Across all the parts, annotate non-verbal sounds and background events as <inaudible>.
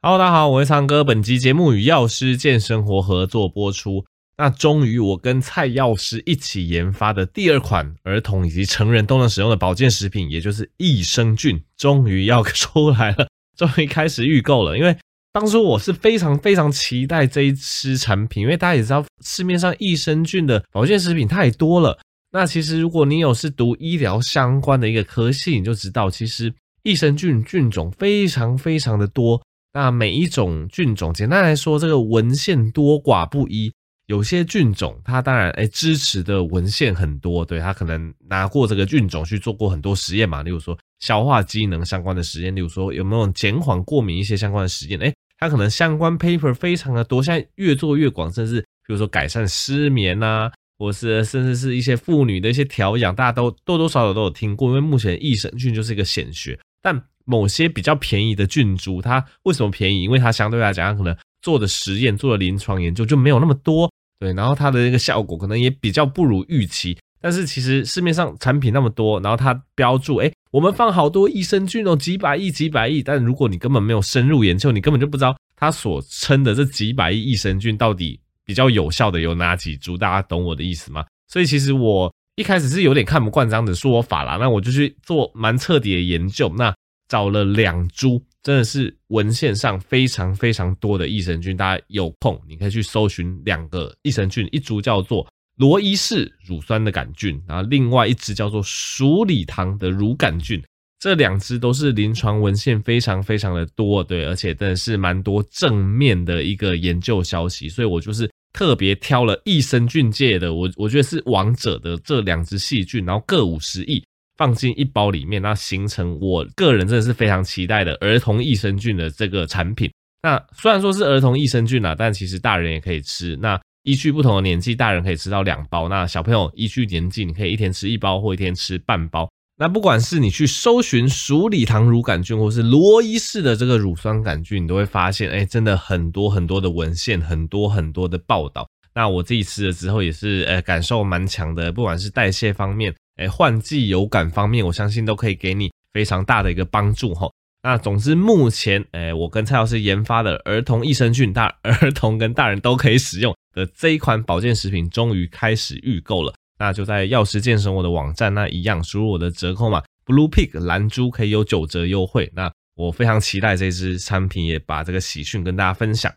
Hello，大家好，我是苍哥。本集节目与药师健生活合作播出。那终于，我跟蔡药师一起研发的第二款儿童以及成人都能使用的保健食品，也就是益生菌，终于要出来了，<laughs> 终于开始预购了。因为当初我是非常非常期待这一支产品，因为大家也知道，市面上益生菌的保健食品太多了。那其实，如果你有是读医疗相关的一个科系，你就知道，其实益生菌菌种非常非常的多。那每一种菌种，简单来说，这个文献多寡不一。有些菌种，它当然诶支持的文献很多，对，它可能拿过这个菌种去做过很多实验嘛，例如说消化机能相关的实验，例如说有没有减缓过敏一些相关的实验，诶它可能相关 paper 非常的多，现在越做越广，甚至比如说改善失眠啊，或是甚至是一些妇女的一些调养，大家都多多少少都有听过，因为目前益生菌就是一个显学，但。某些比较便宜的菌株，它为什么便宜？因为它相对来讲，它可能做的实验、做的临床研究就没有那么多，对，然后它的那个效果可能也比较不如预期。但是其实市面上产品那么多，然后它标注，诶，我们放好多益生菌哦，几百亿、几百亿，但如果你根本没有深入研究，你根本就不知道它所称的这几百亿益生菌到底比较有效的有哪几株，大家懂我的意思吗？所以其实我一开始是有点看不惯这样的说法啦，那我就去做蛮彻底的研究，那。找了两株，真的是文献上非常非常多的益生菌。大家有空你可以去搜寻两个益生菌，一株叫做罗伊氏乳酸的杆菌，然后另外一支叫做鼠李糖的乳杆菌。这两支都是临床文献非常非常的多，对，而且真的是蛮多正面的一个研究消息。所以我就是特别挑了益生菌界的，我我觉得是王者的这两支细菌，然后各五十亿。放进一包里面，那形成我个人真的是非常期待的儿童益生菌的这个产品。那虽然说是儿童益生菌啊，但其实大人也可以吃。那依据不同的年纪，大人可以吃到两包。那小朋友依据年纪，你可以一天吃一包或一天吃半包。那不管是你去搜寻鼠李糖乳杆菌，或是罗伊氏的这个乳酸杆菌，你都会发现，哎，真的很多很多的文献，很多很多的报道。那我自己吃了之后，也是呃感受蛮强的，不管是代谢方面。诶，换季有感方面，我相信都可以给你非常大的一个帮助齁。那总之，目前诶，我跟蔡老师研发的儿童益生菌，大 <laughs> 儿童跟大人都可以使用的这一款保健食品，终于开始预购了。那就在药师健生我的网站，那一样输入我的折扣码 Blue Pig 蓝猪，可以有九折优惠。那我非常期待这支产品，也把这个喜讯跟大家分享。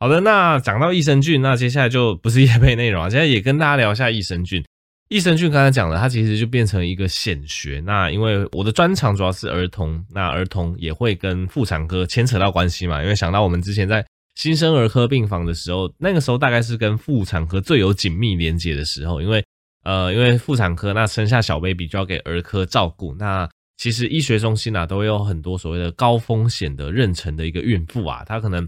好的，那讲到益生菌，那接下来就不是 <laughs> 业配内容啊，现在也跟大家聊一下益生菌。益生菌刚才讲了，它其实就变成一个显学。那因为我的专长主要是儿童，那儿童也会跟妇产科牵扯到关系嘛。因为想到我们之前在新生儿科病房的时候，那个时候大概是跟妇产科最有紧密连接的时候。因为呃，因为妇产科那生下小 baby 就要给儿科照顾。那其实医学中心啊，都有很多所谓的高风险的妊娠的一个孕妇啊，她可能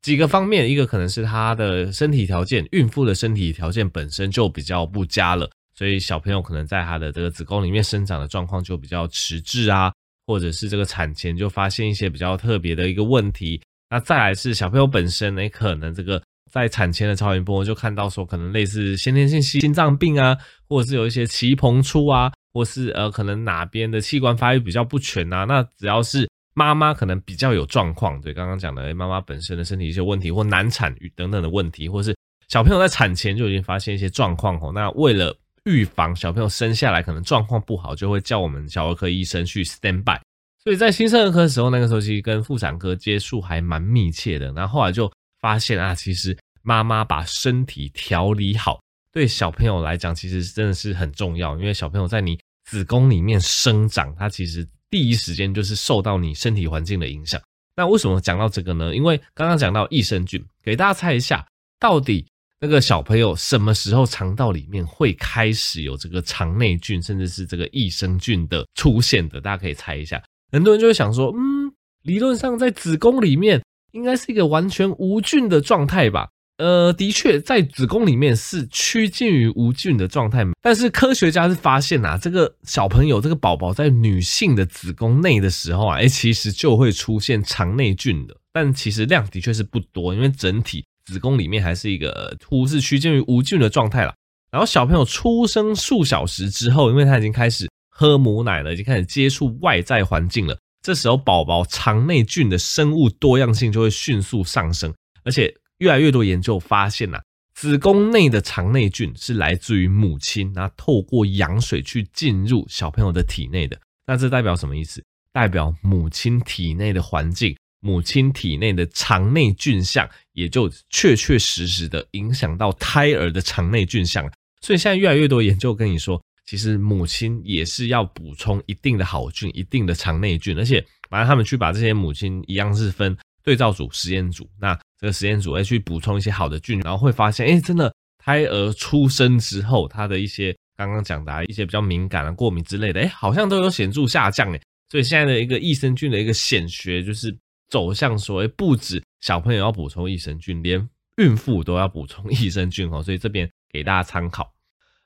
几个方面，一个可能是她的身体条件，孕妇的身体条件本身就比较不佳了。所以小朋友可能在他的这个子宫里面生长的状况就比较迟滞啊，或者是这个产前就发现一些比较特别的一个问题。那再来是小朋友本身呢，可能这个在产前的超音波就看到说，可能类似先天性心脏病啊，或者是有一些脐膨出啊，或是呃可能哪边的器官发育比较不全啊。那只要是妈妈可能比较有状况，对刚刚讲的妈妈本身的身体一些问题，或难产等等的问题，或是小朋友在产前就已经发现一些状况哦。那为了预防小朋友生下来可能状况不好，就会叫我们小儿科医生去 stand by。所以在新生儿科的时候，那个时候其实跟妇产科接触还蛮密切的。然后后来就发现啊，其实妈妈把身体调理好，对小朋友来讲其实真的是很重要。因为小朋友在你子宫里面生长，他其实第一时间就是受到你身体环境的影响。那为什么讲到这个呢？因为刚刚讲到益生菌，给大家猜一下，到底。那个小朋友什么时候肠道里面会开始有这个肠内菌，甚至是这个益生菌的出现的？大家可以猜一下。很多人就会想说，嗯，理论上在子宫里面应该是一个完全无菌的状态吧？呃，的确，在子宫里面是趋近于无菌的状态。但是科学家是发现啊，这个小朋友这个宝宝在女性的子宫内的时候啊，哎，其实就会出现肠内菌的，但其实量的确是不多，因为整体。子宫里面还是一个突是趋近于无菌的状态了。然后小朋友出生数小时之后，因为他已经开始喝母奶了，已经开始接触外在环境了，这时候宝宝肠内菌的生物多样性就会迅速上升，而且越来越多研究发现呐、啊，子宫内的肠内菌是来自于母亲，那透过羊水去进入小朋友的体内的。那这代表什么意思？代表母亲体内的环境，母亲体内的肠内菌相，也就确确实实的影响到胎儿的肠内菌相。所以现在越来越多研究跟你说，其实母亲也是要补充一定的好菌，一定的肠内菌，而且反正他们去把这些母亲一样是分对照组、实验组，那这个实验组会去补充一些好的菌，然后会发现，哎，真的胎儿出生之后，他的一些。刚刚讲的、啊、一些比较敏感啊、过敏之类的，哎，好像都有显著下降哎。所以现在的一个益生菌的一个显学，就是走向所谓，不止小朋友要补充益生菌，连孕妇都要补充 <laughs> 益生菌哦。所以这边给大家参考。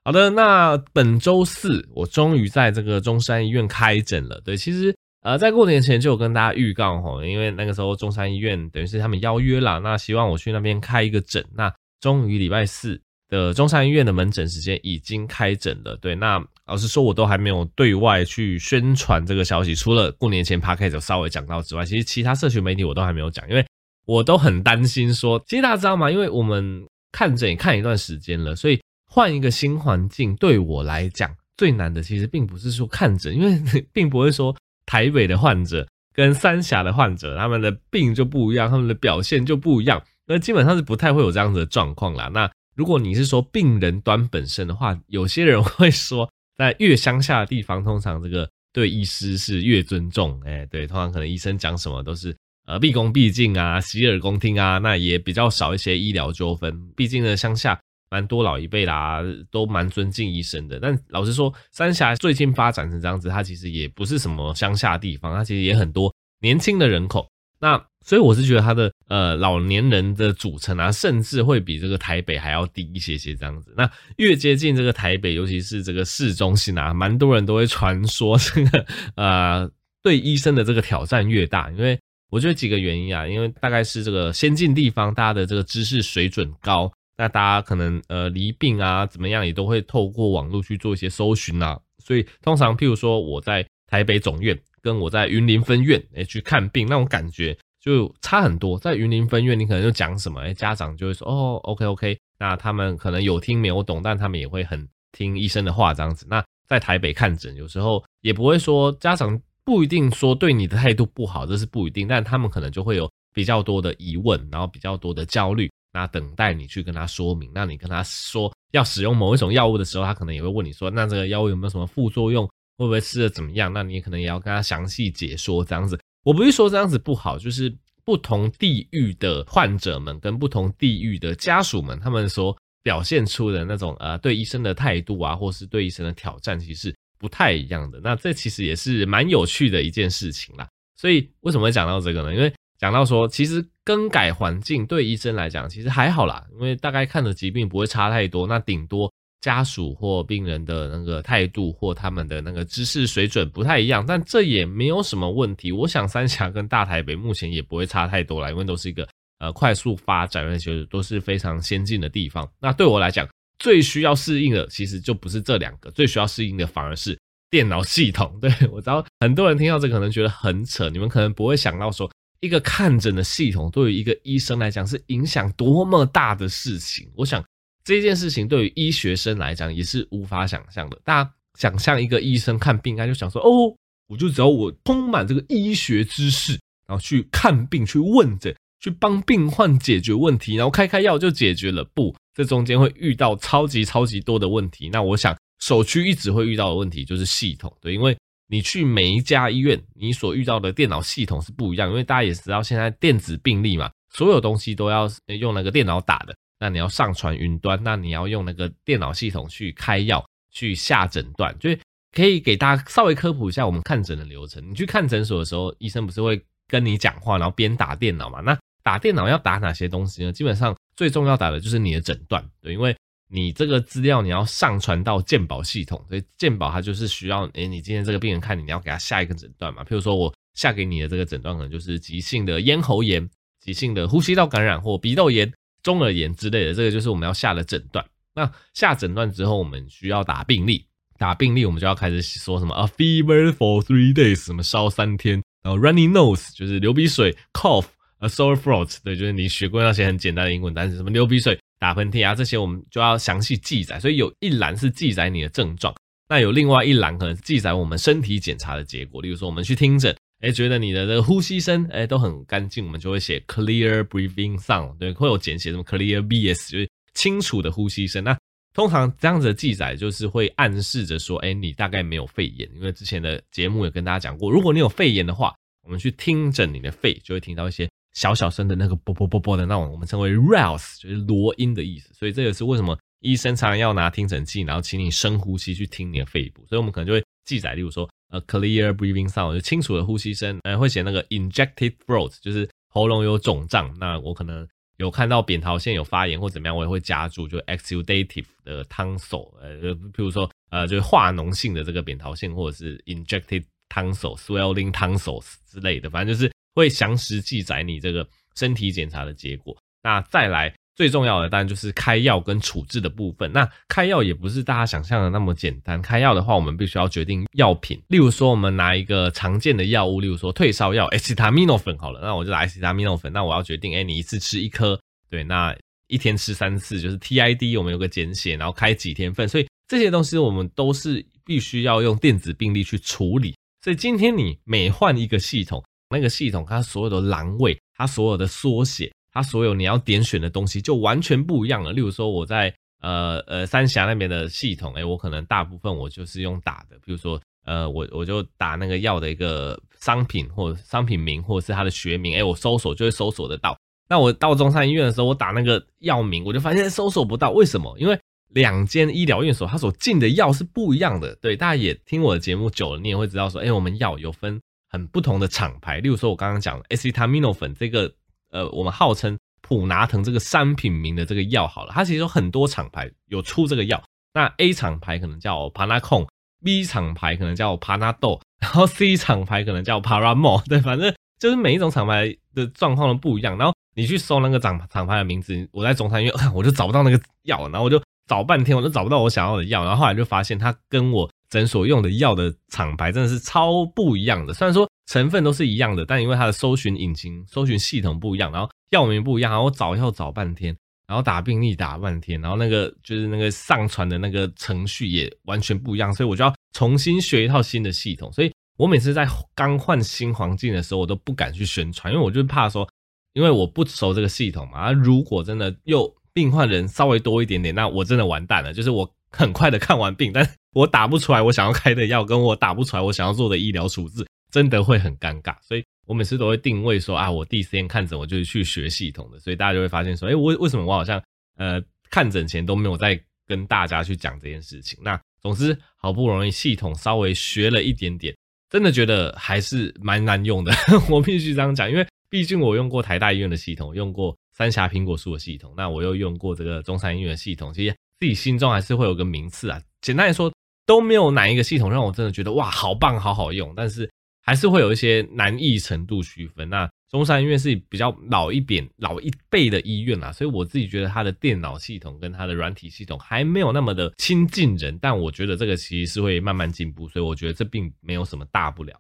好的，那本周四我终于在这个中山医院开诊了。对，其实呃，在过年前就有跟大家预告哈，因为那个时候中山医院等于是他们邀约了，那希望我去那边开一个诊。那终于礼拜四。的中山医院的门诊时间已经开诊了，对，那老实说，我都还没有对外去宣传这个消息，除了过年前 Podcast 稍微讲到之外，其实其他社群媒体我都还没有讲，因为我都很担心说，其实大家知道吗？因为我们看诊也看一段时间了，所以换一个新环境对我来讲最难的，其实并不是说看诊，因为 <laughs> 并不会说台北的患者跟三峡的患者他们的病就不一样，他们的表现就不一样，那基本上是不太会有这样子的状况啦。那如果你是说病人端本身的话，有些人会说，在越乡下的地方，通常这个对医师是越尊重，哎，对，通常可能医生讲什么都是呃毕恭毕敬啊，洗耳恭听啊，那也比较少一些医疗纠纷。毕竟呢，乡下蛮多老一辈啦，都蛮尊敬医生的。但老实说，三峡最近发展成这样子，它其实也不是什么乡下地方，它其实也很多年轻的人口。那所以我是觉得他的呃老年人的组成啊，甚至会比这个台北还要低一些些这样子。那越接近这个台北，尤其是这个市中心啊，蛮多人都会传说这个呃对医生的这个挑战越大。因为我觉得几个原因啊，因为大概是这个先进地方大家的这个知识水准高，那大家可能呃离病啊怎么样也都会透过网络去做一些搜寻啊。所以通常譬如说我在台北总院。跟我在云林分院诶去看病那种感觉就差很多。在云林分院，你可能就讲什么，诶家长就会说哦，OK OK，那他们可能有听没有懂，但他们也会很听医生的话这样子。那在台北看诊，有时候也不会说家长不一定说对你的态度不好，这是不一定，但他们可能就会有比较多的疑问，然后比较多的焦虑，那等待你去跟他说明。那你跟他说要使用某一种药物的时候，他可能也会问你说，那这个药物有没有什么副作用？会不会吃的怎么样？那你可能也要跟他详细解说这样子。我不是说这样子不好，就是不同地域的患者们跟不同地域的家属们，他们所表现出的那种呃对医生的态度啊，或是对医生的挑战，其实不太一样的。那这其实也是蛮有趣的一件事情啦。所以为什么会讲到这个呢？因为讲到说，其实更改环境对医生来讲其实还好啦，因为大概看的疾病不会差太多，那顶多。家属或病人的那个态度或他们的那个知识水准不太一样，但这也没有什么问题。我想三峡跟大台北目前也不会差太多啦，因为都是一个呃快速发展，而且都是非常先进的地方。那对我来讲，最需要适应的其实就不是这两个，最需要适应的反而是电脑系统。<laughs> 对，我知道很多人听到这可能觉得很扯，你们可能不会想到说一个看诊的系统对于一个医生来讲是影响多么大的事情。我想。这件事情对于医学生来讲也是无法想象的。大家想象一个医生看病，他就想说：“哦，我就只要我充满这个医学知识，然后去看病、去问诊、去帮病患解决问题，然后开开药就解决了。”不，这中间会遇到超级超级多的问题。那我想首屈一指会遇到的问题就是系统，对，因为你去每一家医院，你所遇到的电脑系统是不一样。因为大家也知道，现在电子病历嘛，所有东西都要用那个电脑打的。那你要上传云端，那你要用那个电脑系统去开药、去下诊断，就可以给大家稍微科普一下我们看诊的流程。你去看诊所的时候，医生不是会跟你讲话，然后边打电脑嘛？那打电脑要打哪些东西呢？基本上最重要打的就是你的诊断，对，因为你这个资料你要上传到健保系统，所以健保它就是需要，诶，你今天这个病人看你，你要给他下一个诊断嘛？譬如说我下给你的这个诊断可能就是急性的咽喉炎、急性的呼吸道感染或鼻窦炎。中耳炎之类的，这个就是我们要下的诊断。那下诊断之后，我们需要打病历。打病历，我们就要开始说什么啊，fever for three days，什么烧三天，然后 running nose 就是流鼻水，cough a sore throat，对，就是你学过那些很简单的英文单词，什么流鼻水、打喷嚏啊这些，我们就要详细记载。所以有一栏是记载你的症状，那有另外一栏可能记载我们身体检查的结果。例如说，我们去听诊，哎，觉得你的这个呼吸声，哎，都很干净，我们就会写 clear breathing sound，对，会有简写什么 clear BS，就是清楚的呼吸声。那通常这样子的记载就是会暗示着说，哎，你大概没有肺炎，因为之前的节目有跟大家讲过，如果你有肺炎的话，我们去听诊你的肺，就会听到一些小小声的那个啵啵啵啵的那种，我们称为 rales，就是罗音的意思。所以这也是为什么医生常常要拿听诊器，然后请你深呼吸去听你的肺部。所以我们可能就会记载，例如说，呃，clear breathing sound，就清楚的呼吸声，呃，会写那个 injected throat，就是喉咙有肿胀。那我可能。有看到扁桃腺有发炎或怎么样，我也会加注就 exudative 的 tonsil，呃，譬如说呃，就是化脓性的这个扁桃腺，或者是 injected tonsil、swelling tonsils 之类的，反正就是会详实记载你这个身体检查的结果。那再来。最重要的当然就是开药跟处置的部分。那开药也不是大家想象的那么简单。开药的话，我们必须要决定药品。例如说，我们拿一个常见的药物，例如说退烧药 acetaminophen 好了，那我就拿 acetaminophen。那我要决定，哎，你一次吃一颗，对，那一天吃三次，就是 TID，我们有个简写，然后开几天份。所以这些东西我们都是必须要用电子病历去处理。所以今天你每换一个系统，那个系统它所有的栏位，它所有的缩写。它所有你要点选的东西就完全不一样了。例如说，我在呃呃三峡那边的系统，哎，我可能大部分我就是用打的。比如说，呃，我我就打那个药的一个商品或商品名，或者是它的学名，哎，我搜索就会搜索得到。那我到中山医院的时候，我打那个药名，我就发现搜索不到。为什么？因为两间医疗院所它所进的药是不一样的。对，大家也听我的节目久了，你也会知道说，哎，我们药有分很不同的厂牌。例如说，我刚刚讲的 acetaminophen 这个。呃，我们号称普拿疼这个商品名的这个药好了，它其实有很多厂牌有出这个药。那 A 厂牌可能叫 Panacon，B 厂牌可能叫 Panadol，然后 C 厂牌可能叫 Paramore。对，反正就是每一种厂牌的状况都不一样。然后你去搜那个厂厂牌的名字，我在中山医院 <laughs> 我就找不到那个药，然后我就找半天，我都找不到我想要的药。然后后来就发现它跟我诊所用的药的厂牌真的是超不一样的。虽然说。成分都是一样的，但因为它的搜寻引擎、搜寻系统不一样，然后药名不一样，然后我找药找半天，然后打病历打半天，然后那个就是那个上传的那个程序也完全不一样，所以我就要重新学一套新的系统。所以我每次在刚换新环境的时候，我都不敢去宣传，因为我就怕说，因为我不熟这个系统嘛。啊如果真的又病患人稍微多一点点，那我真的完蛋了。就是我很快的看完病，<laughs> 但我打不出来我想要开的药，跟我打不出来我想要做的医疗处置。真的会很尴尬，所以我每次都会定位说啊，我第一时间看诊，我就是去学系统的，所以大家就会发现说，哎，为为什么我好像呃看诊前都没有在跟大家去讲这件事情？那总之好不容易系统稍微学了一点点，真的觉得还是蛮难用的，<laughs> 我必须这样讲，因为毕竟我用过台大医院的系统，用过三峡苹果树的系统，那我又用过这个中山医院的系统，其实自己心中还是会有个名次啊。简单来说，都没有哪一个系统让我真的觉得哇，好棒，好好用，但是。还是会有一些难易程度区分。那中山医院是比较老一点、老一辈的医院啦，所以我自己觉得它的电脑系统跟它的软体系统还没有那么的亲近人。但我觉得这个其实是会慢慢进步，所以我觉得这并没有什么大不了。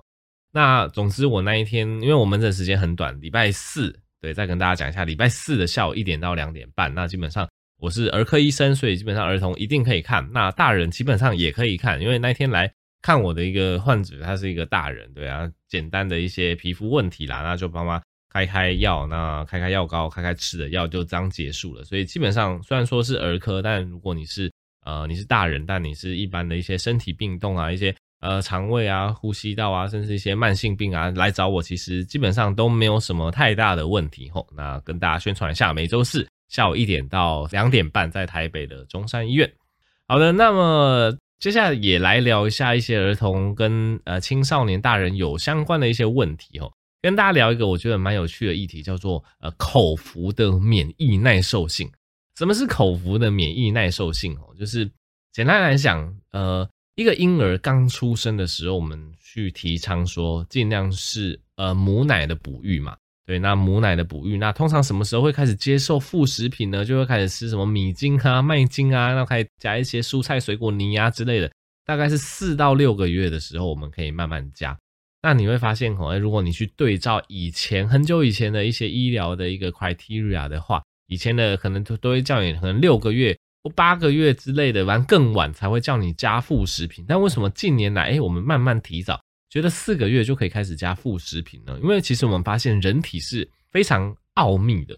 那总之，我那一天，因为我们这时间很短，礼拜四，对，再跟大家讲一下，礼拜四的下午一点到两点半。那基本上我是儿科医生，所以基本上儿童一定可以看，那大人基本上也可以看，因为那天来。看我的一个患者，他是一个大人，对啊，简单的一些皮肤问题啦，那就帮他开开药，那开开药膏，开开吃的药，就这样结束了。所以基本上虽然说是儿科，但如果你是呃你是大人，但你是一般的一些身体病痛啊，一些呃肠胃啊、呼吸道啊，甚至一些慢性病啊来找我，其实基本上都没有什么太大的问题吼。那跟大家宣传一下，每周四下午一点到两点半，在台北的中山医院。好的，那么。接下来也来聊一下一些儿童跟呃青少年、大人有相关的一些问题哦，跟大家聊一个我觉得蛮有趣的议题，叫做呃口服的免疫耐受性。什么是口服的免疫耐受性哦？就是简单来讲，呃，一个婴儿刚出生的时候，我们去提倡说尽量是呃母奶的哺育嘛。对，那母奶的哺育，那通常什么时候会开始接受副食品呢？就会开始吃什么米精啊、麦精啊，然后开始加一些蔬菜水果泥啊之类的。大概是四到六个月的时候，我们可以慢慢加。那你会发现哦，如果你去对照以前很久以前的一些医疗的一个 criteria 的话，以前的可能都都会叫你可能六个月或八个月之类的，完更晚才会叫你加副食品。但为什么近年来，哎，我们慢慢提早，觉得四个月就可以开始加副食品了？因为其实我们发现人体是非常奥秘的。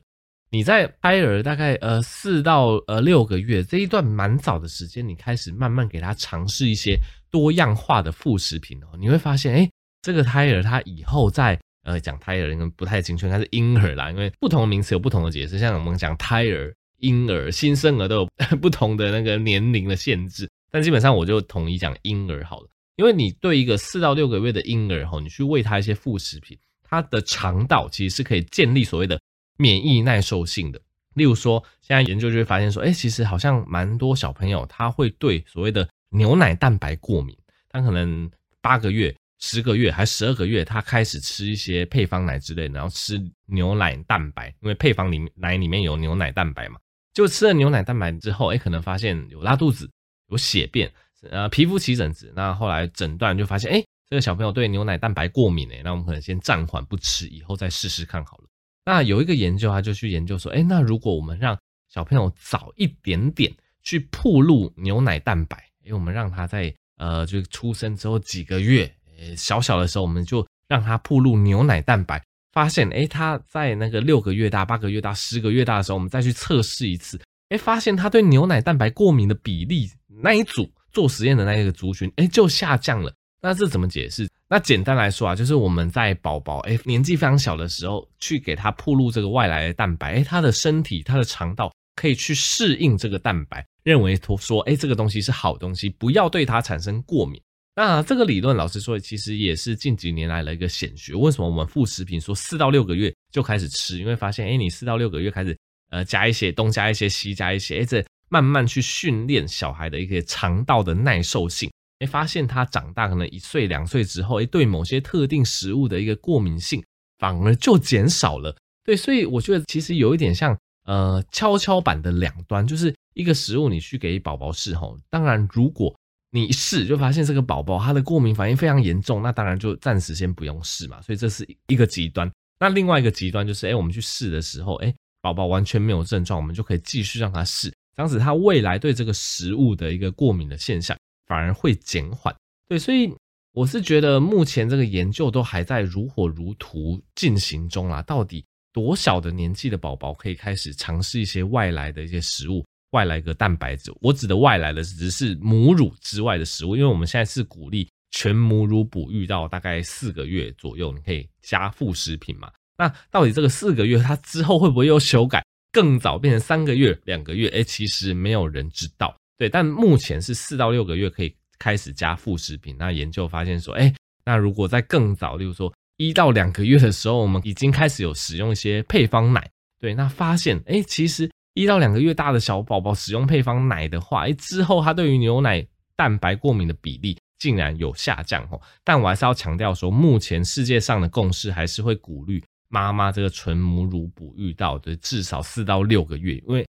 你在胎儿大概呃四到呃六个月这一段蛮早的时间，你开始慢慢给他尝试一些多样化的副食品哦，你会发现，哎。这个胎儿他以后在呃讲胎儿，不太精确，他是婴儿啦，因为不同名词有不同的解释。像我们讲胎儿、婴儿、新生儿都有 <laughs> 不同的那个年龄的限制，但基本上我就统一讲婴儿好了。因为你对一个四到六个月的婴儿吼，你去喂他一些副食品，他的肠道其实是可以建立所谓的免疫耐受性的。例如说，现在研究就会发现说，哎，其实好像蛮多小朋友他会对所谓的牛奶蛋白过敏，他可能八个月。十个月还十二个月，他开始吃一些配方奶之类，然后吃牛奶蛋白，因为配方里奶里面有牛奶蛋白嘛。就吃了牛奶蛋白之后，哎，可能发现有拉肚子、有血便，呃，皮肤起疹子。那后来诊断就发现，哎，这个小朋友对牛奶蛋白过敏诶，那我们可能先暂缓不吃，以后再试试看好了。那有一个研究，他就去研究说，哎，那如果我们让小朋友早一点点去暴露牛奶蛋白，因为，我们让他在呃，就出生之后几个月。呃小小的时候，我们就让他暴露牛奶蛋白，发现，诶，他在那个六个月大、八个月大、十个月大的时候，我们再去测试一次，诶，发现他对牛奶蛋白过敏的比例，那一组做实验的那一个族群，诶，就下降了。那这怎么解释？那简单来说啊，就是我们在宝宝，诶，年纪非常小的时候，去给他铺露这个外来的蛋白，诶，他的身体、他的肠道可以去适应这个蛋白，认为说，诶，这个东西是好东西，不要对它产生过敏。那这个理论，老实说，其实也是近几年来的一个显学。为什么我们副食品说四到六个月就开始吃？因为发现，哎，你四到六个月开始，呃，加一些东加一些西加一些，哎，这慢慢去训练小孩的一个肠道的耐受性。哎，发现他长大可能一岁两岁之后，哎，对某些特定食物的一个过敏性反而就减少了。对，所以我觉得其实有一点像，呃，跷跷板的两端，就是一个食物你去给宝宝试吼，当然如果。你一试就发现这个宝宝他的过敏反应非常严重，那当然就暂时先不用试嘛。所以这是一个极端。那另外一个极端就是，哎，我们去试的时候，哎，宝宝完全没有症状，我们就可以继续让他试，这样子他未来对这个食物的一个过敏的现象反而会减缓。对，所以我是觉得目前这个研究都还在如火如荼进行中啊。到底多小的年纪的宝宝可以开始尝试一些外来的一些食物？外来个蛋白质，我指的外来的只是母乳之外的食物，因为我们现在是鼓励全母乳哺育到大概四个月左右，你可以加副食品嘛。那到底这个四个月它之后会不会又修改，更早变成三个月、两个月？哎，其实没有人知道。对，但目前是四到六个月可以开始加副食品。那研究发现说，哎，那如果在更早，例如说一到两个月的时候，我们已经开始有使用一些配方奶，对，那发现，哎，其实。一到两个月大的小宝宝使用配方奶的话，哎，之后他对于牛奶蛋白过敏的比例竟然有下降哦。但我还是要强调说，目前世界上的共识还是会鼓励妈妈这个纯母乳哺育到的至少四到六个月，因为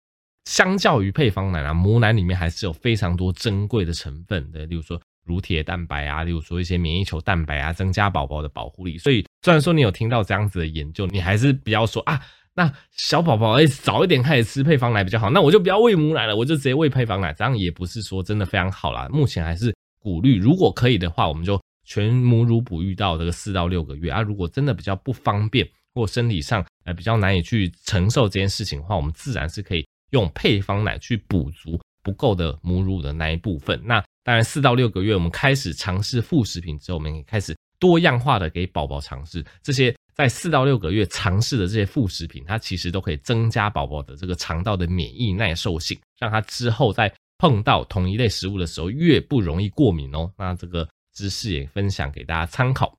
相较于配方奶啊，母奶里面还是有非常多珍贵的成分的，例如说乳铁蛋白啊，例如说一些免疫球蛋白啊，增加宝宝的保护力。所以虽然说你有听到这样子的研究，你还是不要说啊。那小宝宝哎，早一点开始吃配方奶比较好。那我就不要喂母奶了，我就直接喂配方奶，这样也不是说真的非常好啦。目前还是鼓励，如果可以的话，我们就全母乳哺育到这个四到六个月啊。如果真的比较不方便，或身体上呃比较难以去承受这件事情的话，我们自然是可以用配方奶去补足不够的母乳的那一部分。那当然，四到六个月我们开始尝试副食品之后，我们可以开始多样化的给宝宝尝试这些。在四到六个月尝试的这些副食品，它其实都可以增加宝宝的这个肠道的免疫耐受性，让他之后在碰到同一类食物的时候越不容易过敏哦。那这个知识也分享给大家参考。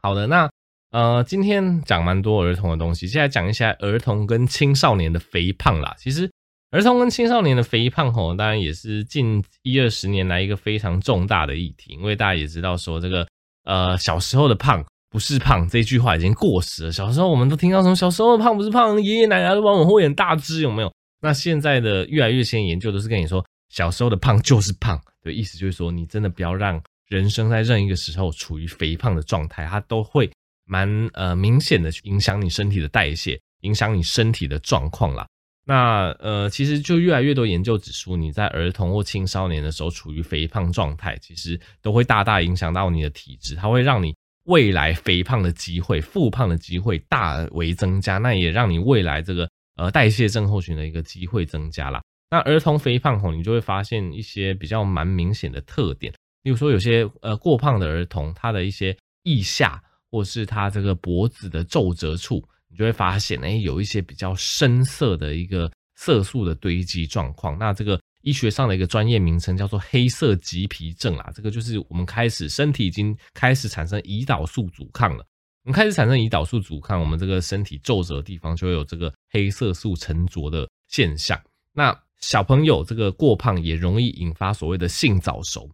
好的，那呃今天讲蛮多儿童的东西，现在讲一下儿童跟青少年的肥胖啦。其实儿童跟青少年的肥胖吼，当然也是近一二十年来一个非常重大的议题，因为大家也知道说这个呃小时候的胖。不是胖这句话已经过时了。小时候我们都听到什么小时候的胖不是胖，爷爷奶奶都往往会演大只，有没有？那现在的越来越先研究都是跟你说，小时候的胖就是胖，对，意思就是说你真的不要让人生在任一个时候处于肥胖的状态，它都会蛮呃明显的去影响你身体的代谢，影响你身体的状况啦。那呃，其实就越来越多研究指出，你在儿童或青少年的时候处于肥胖状态，其实都会大大影响到你的体质，它会让你未来肥胖的机会、复胖的机会大为增加，那也让你未来这个呃代谢症候群的一个机会增加啦。那儿童肥胖后，你就会发现一些比较蛮明显的特点，例如说有些呃过胖的儿童，他的一些腋下或是他这个脖子的皱褶处。你就会发现，哎，有一些比较深色的一个色素的堆积状况。那这个医学上的一个专业名称叫做黑色棘皮症啊。这个就是我们开始身体已经开始产生胰岛素阻抗了。我们开始产生胰岛素阻抗，我们这个身体皱褶的地方就会有这个黑色素沉着的现象。那小朋友这个过胖也容易引发所谓的性早熟。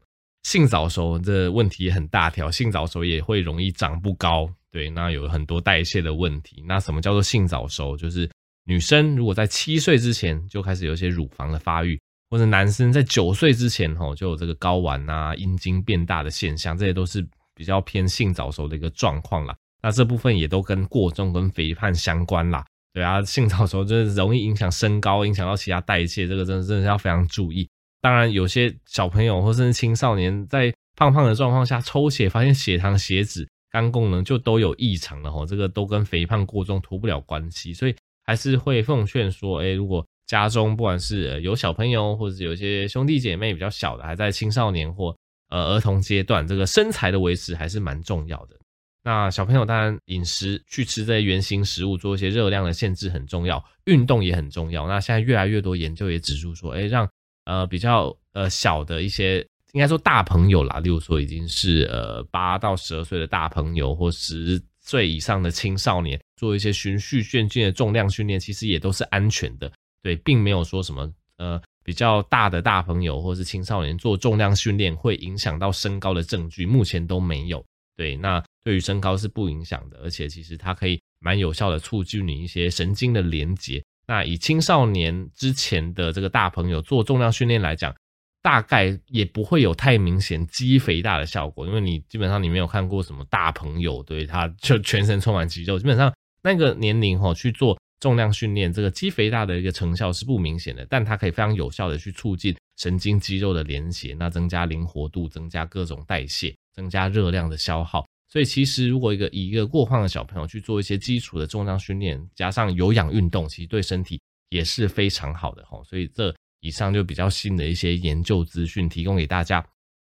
性早熟的问题很大条，性早熟也会容易长不高。对，那有很多代谢的问题。那什么叫做性早熟？就是女生如果在七岁之前就开始有一些乳房的发育，或者男生在九岁之前吼就有这个睾丸啊、阴茎变大的现象，这些都是比较偏性早熟的一个状况啦。那这部分也都跟过重跟肥胖相关啦。对啊，性早熟就是容易影响身高，影响到其他代谢，这个真的真的是要非常注意。当然，有些小朋友或甚至青少年在胖胖的状况下抽血，发现血糖、血脂。肝功能就都有异常了吼，这个都跟肥胖过重脱不了关系，所以还是会奉劝说，诶，如果家中不管是有小朋友，或者是有些兄弟姐妹比较小的，还在青少年或呃儿童阶段，这个身材的维持还是蛮重要的。那小朋友当然饮食去吃这些原型食物，做一些热量的限制很重要，运动也很重要。那现在越来越多研究也指出说，诶，让呃比较呃小的一些。应该说大朋友啦，例如说已经是呃八到十二岁的大朋友，或十岁以上的青少年，做一些循序渐进的重量训练，其实也都是安全的。对，并没有说什么呃比较大的大朋友或是青少年做重量训练会影响到身高的证据，目前都没有。对，那对于身高是不影响的，而且其实它可以蛮有效的促进你一些神经的连接。那以青少年之前的这个大朋友做重量训练来讲。大概也不会有太明显肌肥大的效果，因为你基本上你没有看过什么大朋友，对，他就全身充满肌肉，基本上那个年龄哈去做重量训练，这个肌肥大的一个成效是不明显的，但它可以非常有效的去促进神经肌肉的连结，那增加灵活度，增加各种代谢，增加热量的消耗。所以其实如果一个以一个过胖的小朋友去做一些基础的重量训练，加上有氧运动，其实对身体也是非常好的哈。所以这。以上就比较新的一些研究资讯提供给大家。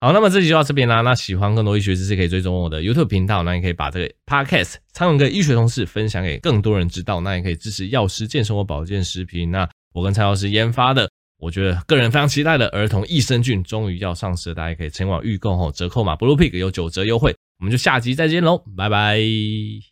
好，那么这集就到这边啦。那喜欢更多医学知识，可以追踪我的 YouTube 频道。那也可以把这个 Podcast 苍蓝鸽医学同事分享给更多人知道。那也可以支持药师健生活保健食品。那我跟蔡药师研发的，我觉得个人非常期待的儿童益生菌终于要上市了，大家可以前往预购后，折扣码 Blue Pig 有九折优惠。我们就下集再见喽，拜拜。